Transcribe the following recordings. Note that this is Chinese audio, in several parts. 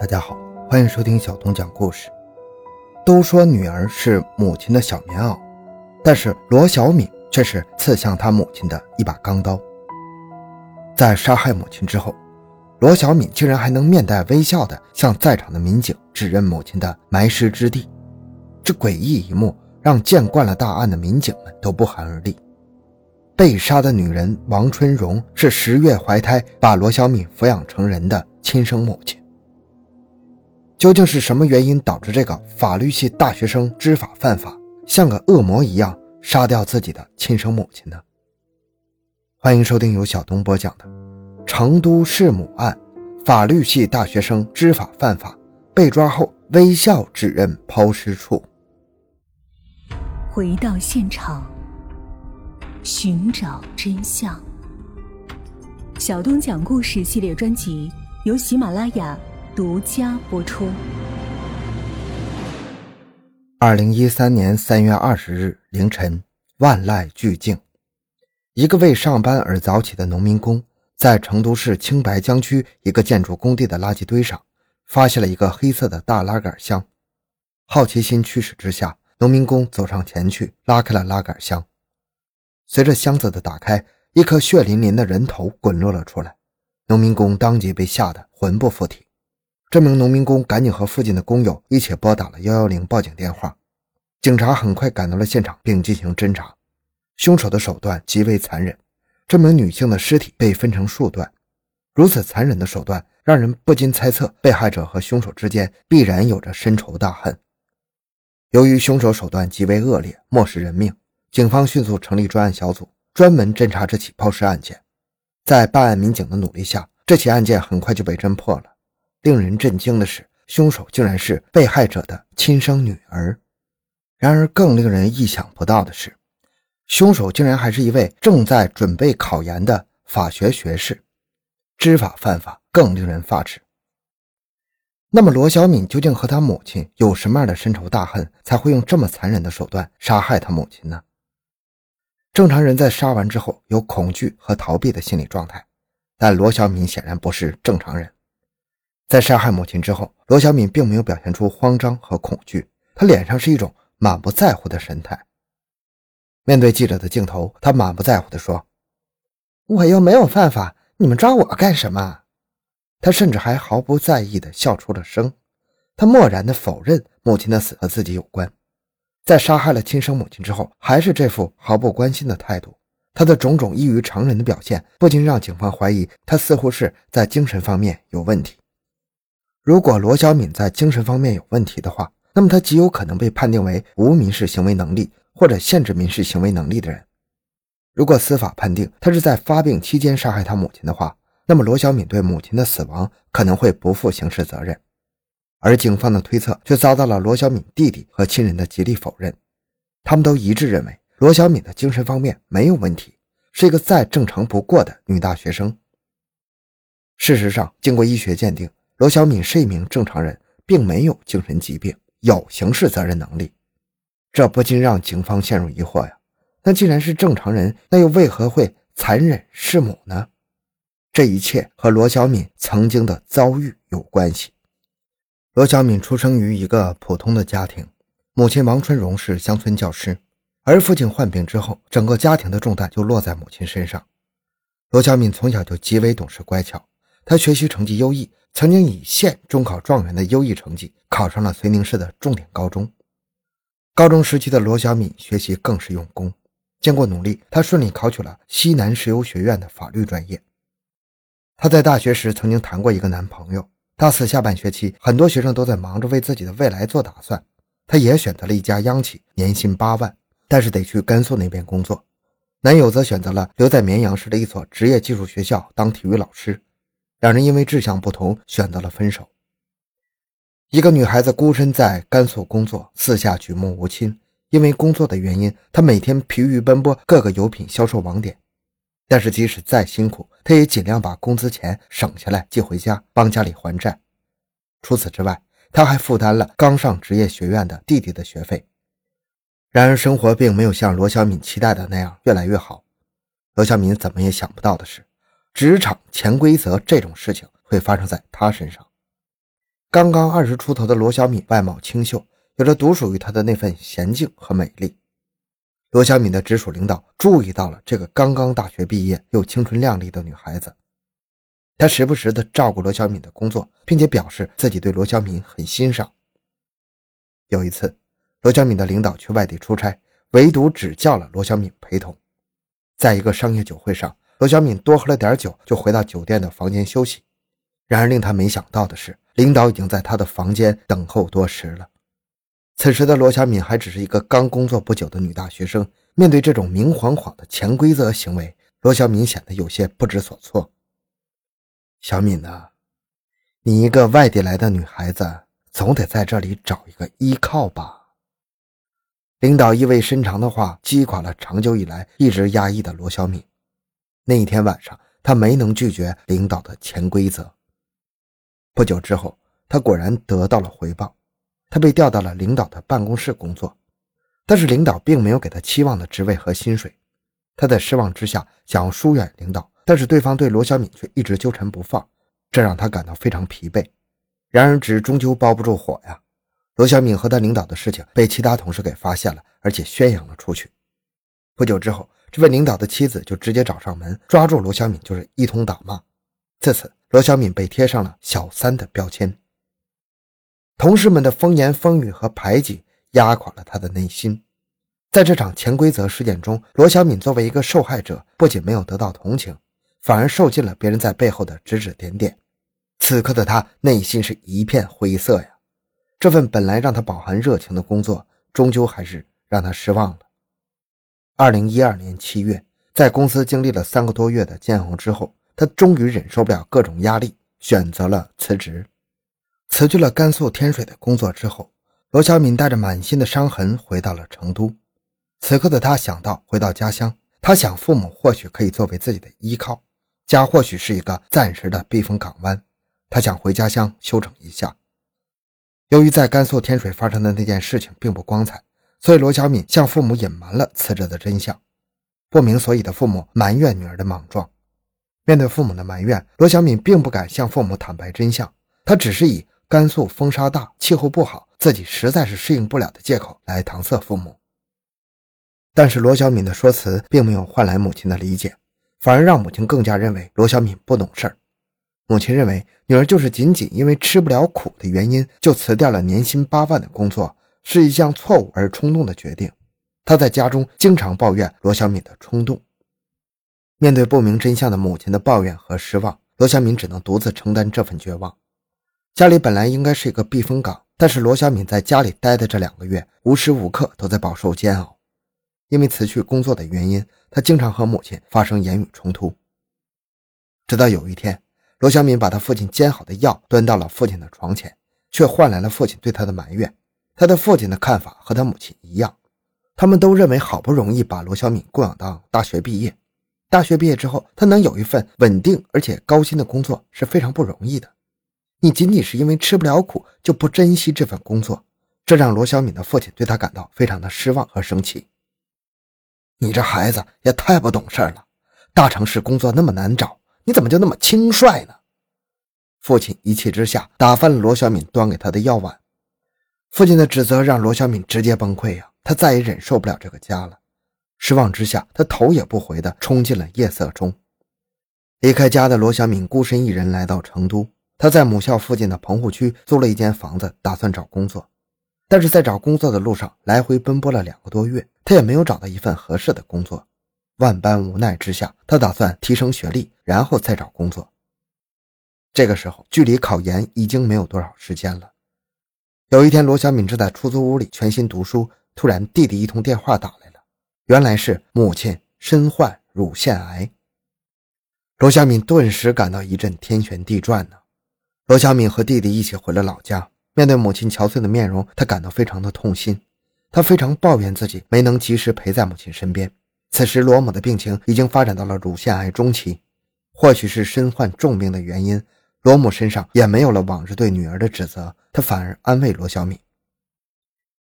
大家好，欢迎收听小东讲故事。都说女儿是母亲的小棉袄，但是罗小敏却是刺向她母亲的一把钢刀。在杀害母亲之后，罗小敏竟然还能面带微笑地向在场的民警指认母亲的埋尸之地，这诡异一幕让见惯了大案的民警们都不寒而栗。被杀的女人王春荣是十月怀胎把罗小敏抚养成人的亲生母亲。究竟是什么原因导致这个法律系大学生知法犯法，像个恶魔一样杀掉自己的亲生母亲呢？欢迎收听由小东播讲的《成都弑母案》，法律系大学生知法犯法，被抓后微笑指认抛尸处。回到现场，寻找真相。小东讲故事系列专辑由喜马拉雅。独家播出。二零一三年三月二十日凌晨，万籁俱静，一个为上班而早起的农民工，在成都市青白江区一个建筑工地的垃圾堆上，发现了一个黑色的大拉杆箱。好奇心驱使之下，农民工走上前去，拉开了拉杆箱。随着箱子的打开，一颗血淋淋的人头滚落了出来，农民工当即被吓得魂不附体。这名农民工赶紧和附近的工友一起拨打了幺幺零报警电话，警察很快赶到了现场并进行侦查。凶手的手段极为残忍，这名女性的尸体被分成数段，如此残忍的手段让人不禁猜测被害者和凶手之间必然有着深仇大恨。由于凶手手段极为恶劣，漠视人命，警方迅速成立专案小组，专门侦查这起抛尸案件。在办案民警的努力下，这起案件很快就被侦破了。令人震惊的是，凶手竟然是被害者的亲生女儿。然而，更令人意想不到的是，凶手竟然还是一位正在准备考研的法学学士。知法犯法，更令人发指。那么，罗小敏究竟和他母亲有什么样的深仇大恨，才会用这么残忍的手段杀害他母亲呢？正常人在杀完之后有恐惧和逃避的心理状态，但罗小敏显然不是正常人。在杀害母亲之后，罗小敏并没有表现出慌张和恐惧，她脸上是一种满不在乎的神态。面对记者的镜头，她满不在乎地说：“我又没有犯法，你们抓我干什么？”她甚至还毫不在意地笑出了声。她漠然地否认母亲的死和自己有关。在杀害了亲生母亲之后，还是这副毫不关心的态度。她的种种异于常人的表现，不禁让警方怀疑她似乎是在精神方面有问题。如果罗小敏在精神方面有问题的话，那么她极有可能被判定为无民事行为能力或者限制民事行为能力的人。如果司法判定她是在发病期间杀害她母亲的话，那么罗小敏对母亲的死亡可能会不负刑事责任。而警方的推测却遭到了罗小敏弟弟和亲人的极力否认，他们都一致认为罗小敏的精神方面没有问题，是一个再正常不过的女大学生。事实上，经过医学鉴定。罗小敏是一名正常人，并没有精神疾病，有刑事责任能力，这不禁让警方陷入疑惑呀。那既然是正常人，那又为何会残忍弑母呢？这一切和罗小敏曾经的遭遇有关系。罗小敏出生于一个普通的家庭，母亲王春荣是乡村教师，而父亲患病之后，整个家庭的重担就落在母亲身上。罗小敏从小就极为懂事乖巧，她学习成绩优异。曾经以县中考状元的优异成绩考上了遂宁市的重点高中。高中时期的罗小敏学习更是用功，经过努力，她顺利考取了西南石油学院的法律专业。她在大学时曾经谈过一个男朋友。大四下半学期，很多学生都在忙着为自己的未来做打算，她也选择了一家央企，年薪八万，但是得去甘肃那边工作。男友则选择了留在绵阳市的一所职业技术学校当体育老师。两人因为志向不同，选择了分手。一个女孩子孤身在甘肃工作，四下举目无亲。因为工作的原因，她每天疲于奔波各个油品销售网点。但是即使再辛苦，她也尽量把工资钱省下来寄回家，帮家里还债。除此之外，她还负担了刚上职业学院的弟弟的学费。然而，生活并没有像罗小敏期待的那样越来越好。罗小敏怎么也想不到的是。职场潜规则这种事情会发生在他身上。刚刚二十出头的罗小敏外貌清秀，有着独属于她的那份娴静和美丽。罗小敏的直属领导注意到了这个刚刚大学毕业又青春靓丽的女孩子，他时不时的照顾罗小敏的工作，并且表示自己对罗小敏很欣赏。有一次，罗小敏的领导去外地出差，唯独只叫了罗小敏陪同。在一个商业酒会上，罗小敏多喝了点酒，就回到酒店的房间休息。然而令他没想到的是，领导已经在他的房间等候多时了。此时的罗小敏还只是一个刚工作不久的女大学生，面对这种明晃晃的潜规则行为，罗小敏显得有些不知所措。小敏呐，你一个外地来的女孩子。总得在这里找一个依靠吧。领导意味深长的话击垮了长久以来一直压抑的罗小敏。那一天晚上，他没能拒绝领导的潜规则。不久之后，他果然得到了回报，他被调到了领导的办公室工作。但是领导并没有给他期望的职位和薪水。他在失望之下想要疏远领导，但是对方对罗小敏却一直纠缠不放，这让他感到非常疲惫。然而纸终究包不住火呀！罗小敏和他领导的事情被其他同事给发现了，而且宣扬了出去。不久之后，这位领导的妻子就直接找上门，抓住罗小敏就是一通打骂。自此，罗小敏被贴上了小三的标签。同事们的风言风语和排挤压垮了他的内心。在这场潜规则事件中，罗小敏作为一个受害者，不仅没有得到同情，反而受尽了别人在背后的指指点点。此刻的他内心是一片灰色呀，这份本来让他饱含热情的工作，终究还是让他失望了。二零一二年七月，在公司经历了三个多月的煎熬之后，他终于忍受不了各种压力，选择了辞职。辞去了甘肃天水的工作之后，罗小敏带着满心的伤痕回到了成都。此刻的他想到回到家乡，他想父母或许可以作为自己的依靠，家或许是一个暂时的避风港湾。他想回家乡休整一下。由于在甘肃天水发生的那件事情并不光彩，所以罗小敏向父母隐瞒了辞职的真相。不明所以的父母埋怨女儿的莽撞。面对父母的埋怨，罗小敏并不敢向父母坦白真相，她只是以甘肃风沙大、气候不好，自己实在是适应不了的借口来搪塞父母。但是罗小敏的说辞并没有换来母亲的理解，反而让母亲更加认为罗小敏不懂事儿。母亲认为女儿就是仅仅因为吃不了苦的原因就辞掉了年薪八万的工作，是一项错误而冲动的决定。他在家中经常抱怨罗小敏的冲动。面对不明真相的母亲的抱怨和失望，罗小敏只能独自承担这份绝望。家里本来应该是一个避风港，但是罗小敏在家里待的这两个月，无时无刻都在饱受煎熬。因为辞去工作的原因，他经常和母亲发生言语冲突。直到有一天。罗小敏把他父亲煎好的药端到了父亲的床前，却换来了父亲对他的埋怨。他的父亲的看法和他母亲一样，他们都认为好不容易把罗小敏供养到大学毕业，大学毕业之后他能有一份稳定而且高薪的工作是非常不容易的。你仅仅是因为吃不了苦就不珍惜这份工作，这让罗小敏的父亲对他感到非常的失望和生气。你这孩子也太不懂事了，大城市工作那么难找。你怎么就那么轻率呢？父亲一气之下打翻了罗小敏端给他的药碗。父亲的指责让罗小敏直接崩溃呀，他再也忍受不了这个家了。失望之下，他头也不回地冲进了夜色中。离开家的罗小敏孤身一人来到成都，他在母校附近的棚户区租了一间房子，打算找工作。但是在找工作的路上来回奔波了两个多月，他也没有找到一份合适的工作。万般无奈之下，他打算提升学历，然后再找工作。这个时候，距离考研已经没有多少时间了。有一天，罗小敏正在出租屋里全心读书，突然弟弟一通电话打来了，原来是母亲身患乳腺癌。罗小敏顿时感到一阵天旋地转呢。罗小敏和弟弟一起回了老家，面对母亲憔悴的面容，她感到非常的痛心，她非常抱怨自己没能及时陪在母亲身边。此时，罗母的病情已经发展到了乳腺癌中期，或许是身患重病的原因，罗母身上也没有了往日对女儿的指责，她反而安慰罗小敏。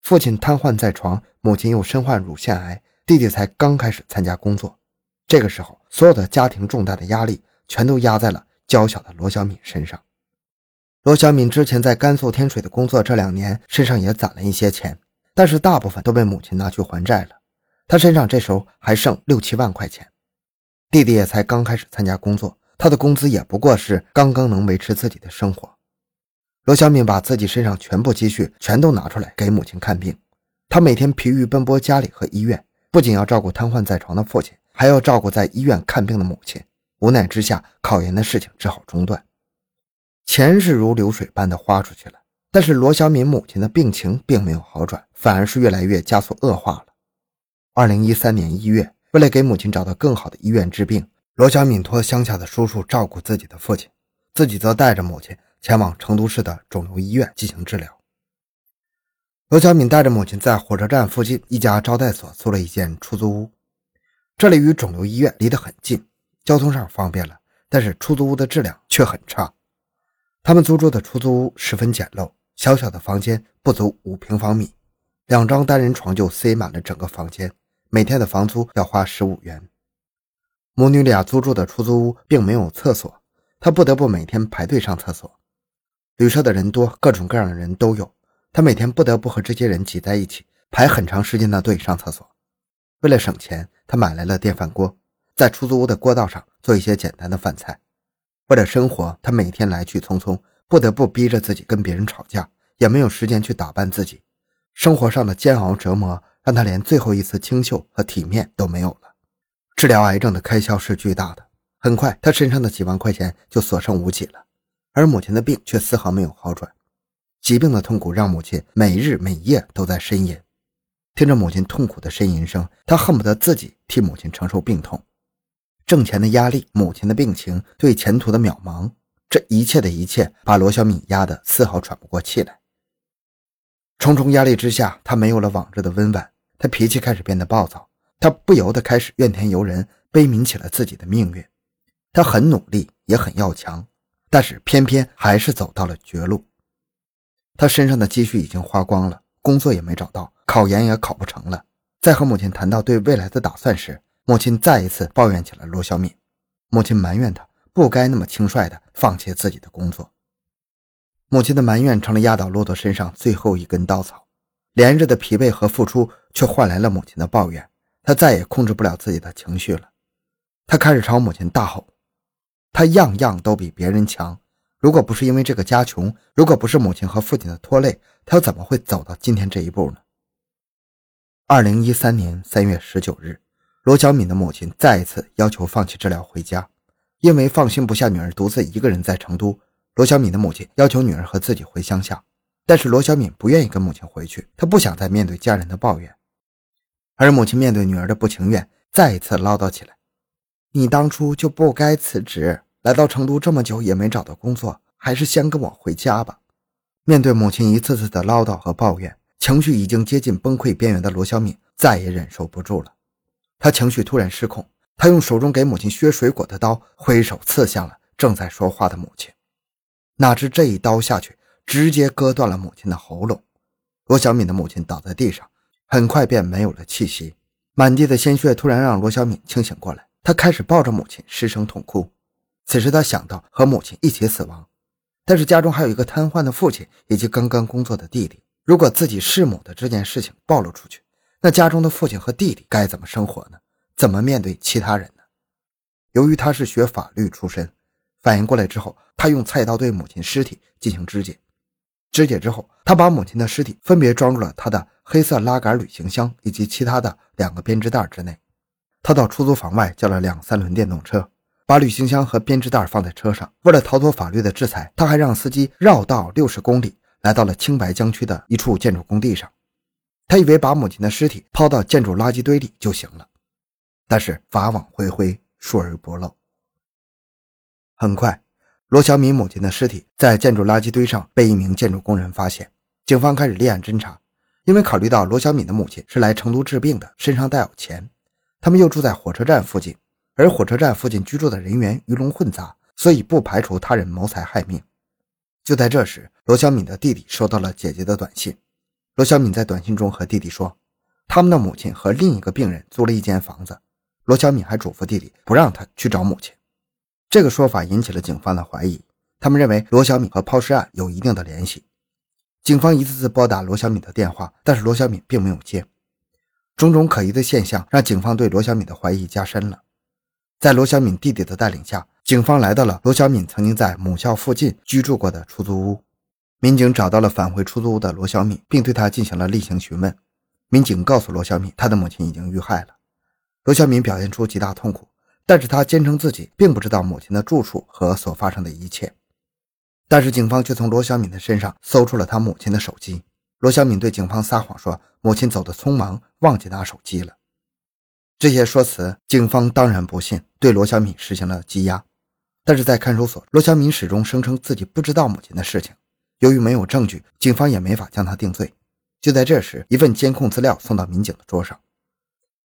父亲瘫痪在床，母亲又身患乳腺癌，弟弟才刚开始参加工作，这个时候，所有的家庭重大的压力全都压在了娇小的罗小敏身上。罗小敏之前在甘肃天水的工作，这两年身上也攒了一些钱，但是大部分都被母亲拿去还债了。他身上这时候还剩六七万块钱，弟弟也才刚开始参加工作，他的工资也不过是刚刚能维持自己的生活。罗小敏把自己身上全部积蓄全都拿出来给母亲看病，他每天疲于奔波家里和医院，不仅要照顾瘫痪在床的父亲，还要照顾在医院看病的母亲。无奈之下，考研的事情只好中断。钱是如流水般的花出去了，但是罗小敏母亲的病情并没有好转，反而是越来越加速恶化了。二零一三年一月，为了给母亲找到更好的医院治病，罗小敏托乡下的叔叔照顾自己的父亲，自己则带着母亲前往成都市的肿瘤医院进行治疗。罗小敏带着母亲在火车站附近一家招待所租了一间出租屋，这里与肿瘤医院离得很近，交通上方便了，但是出租屋的质量却很差。他们租住的出租屋十分简陋，小小的房间不足五平方米，两张单人床就塞满了整个房间。每天的房租要花十五元。母女俩租住的出租屋并没有厕所，她不得不每天排队上厕所。旅社的人多，各种各样的人都有，她每天不得不和这些人挤在一起排很长时间的队上厕所。为了省钱，她买来了电饭锅，在出租屋的锅道上做一些简单的饭菜。为了生活，他每天来去匆匆，不得不逼着自己跟别人吵架，也没有时间去打扮自己。生活上的煎熬折磨，让他连最后一次清秀和体面都没有了。治疗癌症的开销是巨大的，很快他身上的几万块钱就所剩无几了。而母亲的病却丝毫没有好转，疾病的痛苦让母亲每日每夜都在呻吟。听着母亲痛苦的呻吟声，他恨不得自己替母亲承受病痛。挣钱的压力，母亲的病情，对前途的渺茫，这一切的一切，把罗小敏压得丝毫喘不过气来。重重压力之下，他没有了往日的温婉，他脾气开始变得暴躁，他不由得开始怨天尤人，悲悯起了自己的命运。他很努力，也很要强，但是偏偏还是走到了绝路。他身上的积蓄已经花光了，工作也没找到，考研也考不成了。在和母亲谈到对未来的打算时，母亲再一次抱怨起了罗小敏，母亲埋怨她不该那么轻率地放弃自己的工作。母亲的埋怨成了压倒骆驼身上最后一根稻草，连日的疲惫和付出却换来了母亲的抱怨，他再也控制不了自己的情绪了，他开始朝母亲大吼：“他样样都比别人强，如果不是因为这个家穷，如果不是母亲和父亲的拖累，他又怎么会走到今天这一步呢？”二零一三年三月十九日。罗小敏的母亲再一次要求放弃治疗回家，因为放心不下女儿独自一个人在成都。罗小敏的母亲要求女儿和自己回乡下，但是罗小敏不愿意跟母亲回去，她不想再面对家人的抱怨。而母亲面对女儿的不情愿，再一次唠叨起来：“你当初就不该辞职，来到成都这么久也没找到工作，还是先跟我回家吧。”面对母亲一次次的唠叨和抱怨，情绪已经接近崩溃边缘的罗小敏再也忍受不住了。他情绪突然失控，他用手中给母亲削水果的刀挥手刺向了正在说话的母亲。哪知这一刀下去，直接割断了母亲的喉咙。罗小敏的母亲倒在地上，很快便没有了气息。满地的鲜血突然让罗小敏清醒过来，她开始抱着母亲失声痛哭。此时她想到和母亲一起死亡，但是家中还有一个瘫痪的父亲以及刚刚工作的弟弟，如果自己弑母的这件事情暴露出去，那家中的父亲和弟弟该怎么生活呢？怎么面对其他人呢？由于他是学法律出身，反应过来之后，他用菜刀对母亲尸体进行肢解。肢解之后，他把母亲的尸体分别装入了他的黑色拉杆旅行箱以及其他的两个编织袋之内。他到出租房外叫了两三轮电动车，把旅行箱和编织袋放在车上。为了逃脱法律的制裁，他还让司机绕道六十公里，来到了青白江区的一处建筑工地上。他以为把母亲的尸体抛到建筑垃圾堆里就行了，但是法网恢恢，疏而不漏。很快，罗小敏母亲的尸体在建筑垃圾堆上被一名建筑工人发现，警方开始立案侦查。因为考虑到罗小敏的母亲是来成都治病的，身上带有钱，他们又住在火车站附近，而火车站附近居住的人员鱼龙混杂，所以不排除他人谋财害命。就在这时，罗小敏的弟弟收到了姐姐的短信。罗小敏在短信中和弟弟说，他们的母亲和另一个病人租了一间房子。罗小敏还嘱咐弟弟不让他去找母亲。这个说法引起了警方的怀疑，他们认为罗小敏和抛尸案有一定的联系。警方一次次拨打罗小敏的电话，但是罗小敏并没有接。种种可疑的现象让警方对罗小敏的怀疑加深了。在罗小敏弟弟的带领下，警方来到了罗小敏曾经在母校附近居住过的出租屋。民警找到了返回出租屋的罗小敏，并对他进行了例行询问。民警告诉罗小敏，他的母亲已经遇害了。罗小敏表现出极大痛苦，但是他坚称自己并不知道母亲的住处和所发生的一切。但是警方却从罗小敏的身上搜出了他母亲的手机。罗小敏对警方撒谎说，母亲走得匆忙，忘记拿手机了。这些说辞，警方当然不信，对罗小敏实行了羁押。但是在看守所，罗小敏始终声称自己不知道母亲的事情。由于没有证据，警方也没法将他定罪。就在这时，一份监控资料送到民警的桌上。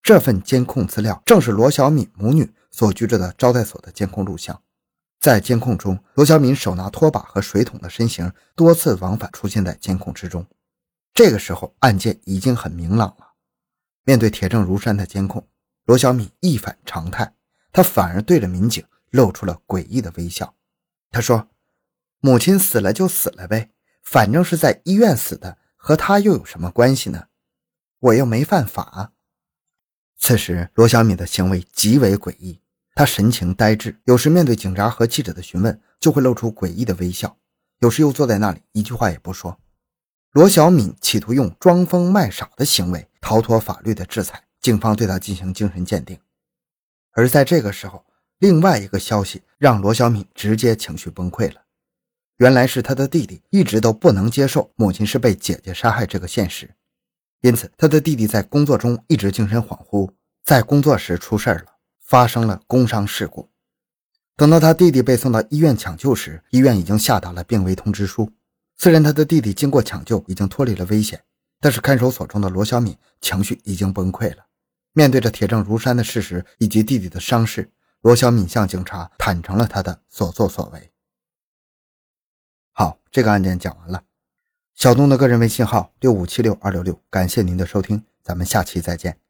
这份监控资料正是罗小敏母女所居住的招待所的监控录像。在监控中，罗小敏手拿拖把和水桶的身形多次往返出现在监控之中。这个时候，案件已经很明朗了。面对铁证如山的监控，罗小敏一反常态，她反而对着民警露出了诡异的微笑。她说：“母亲死了就死了呗，反正是在医院死的，和他又有什么关系呢？我又没犯法。”此时，罗小敏的行为极为诡异。他神情呆滞，有时面对警察和记者的询问，就会露出诡异的微笑；有时又坐在那里，一句话也不说。罗小敏企图用装疯卖傻的行为逃脱法律的制裁，警方对他进行精神鉴定。而在这个时候，另外一个消息让罗小敏直接情绪崩溃了。原来是他的弟弟一直都不能接受母亲是被姐姐杀害这个现实，因此他的弟弟在工作中一直精神恍惚，在工作时出事了。发生了工伤事故。等到他弟弟被送到医院抢救时，医院已经下达了病危通知书。虽然他的弟弟经过抢救已经脱离了危险，但是看守所中的罗小敏情绪已经崩溃了。面对着铁证如山的事实以及弟弟的伤势，罗小敏向警察坦诚了他的所作所为。好，这个案件讲完了。小东的个人微信号六五七六二六六，感谢您的收听，咱们下期再见。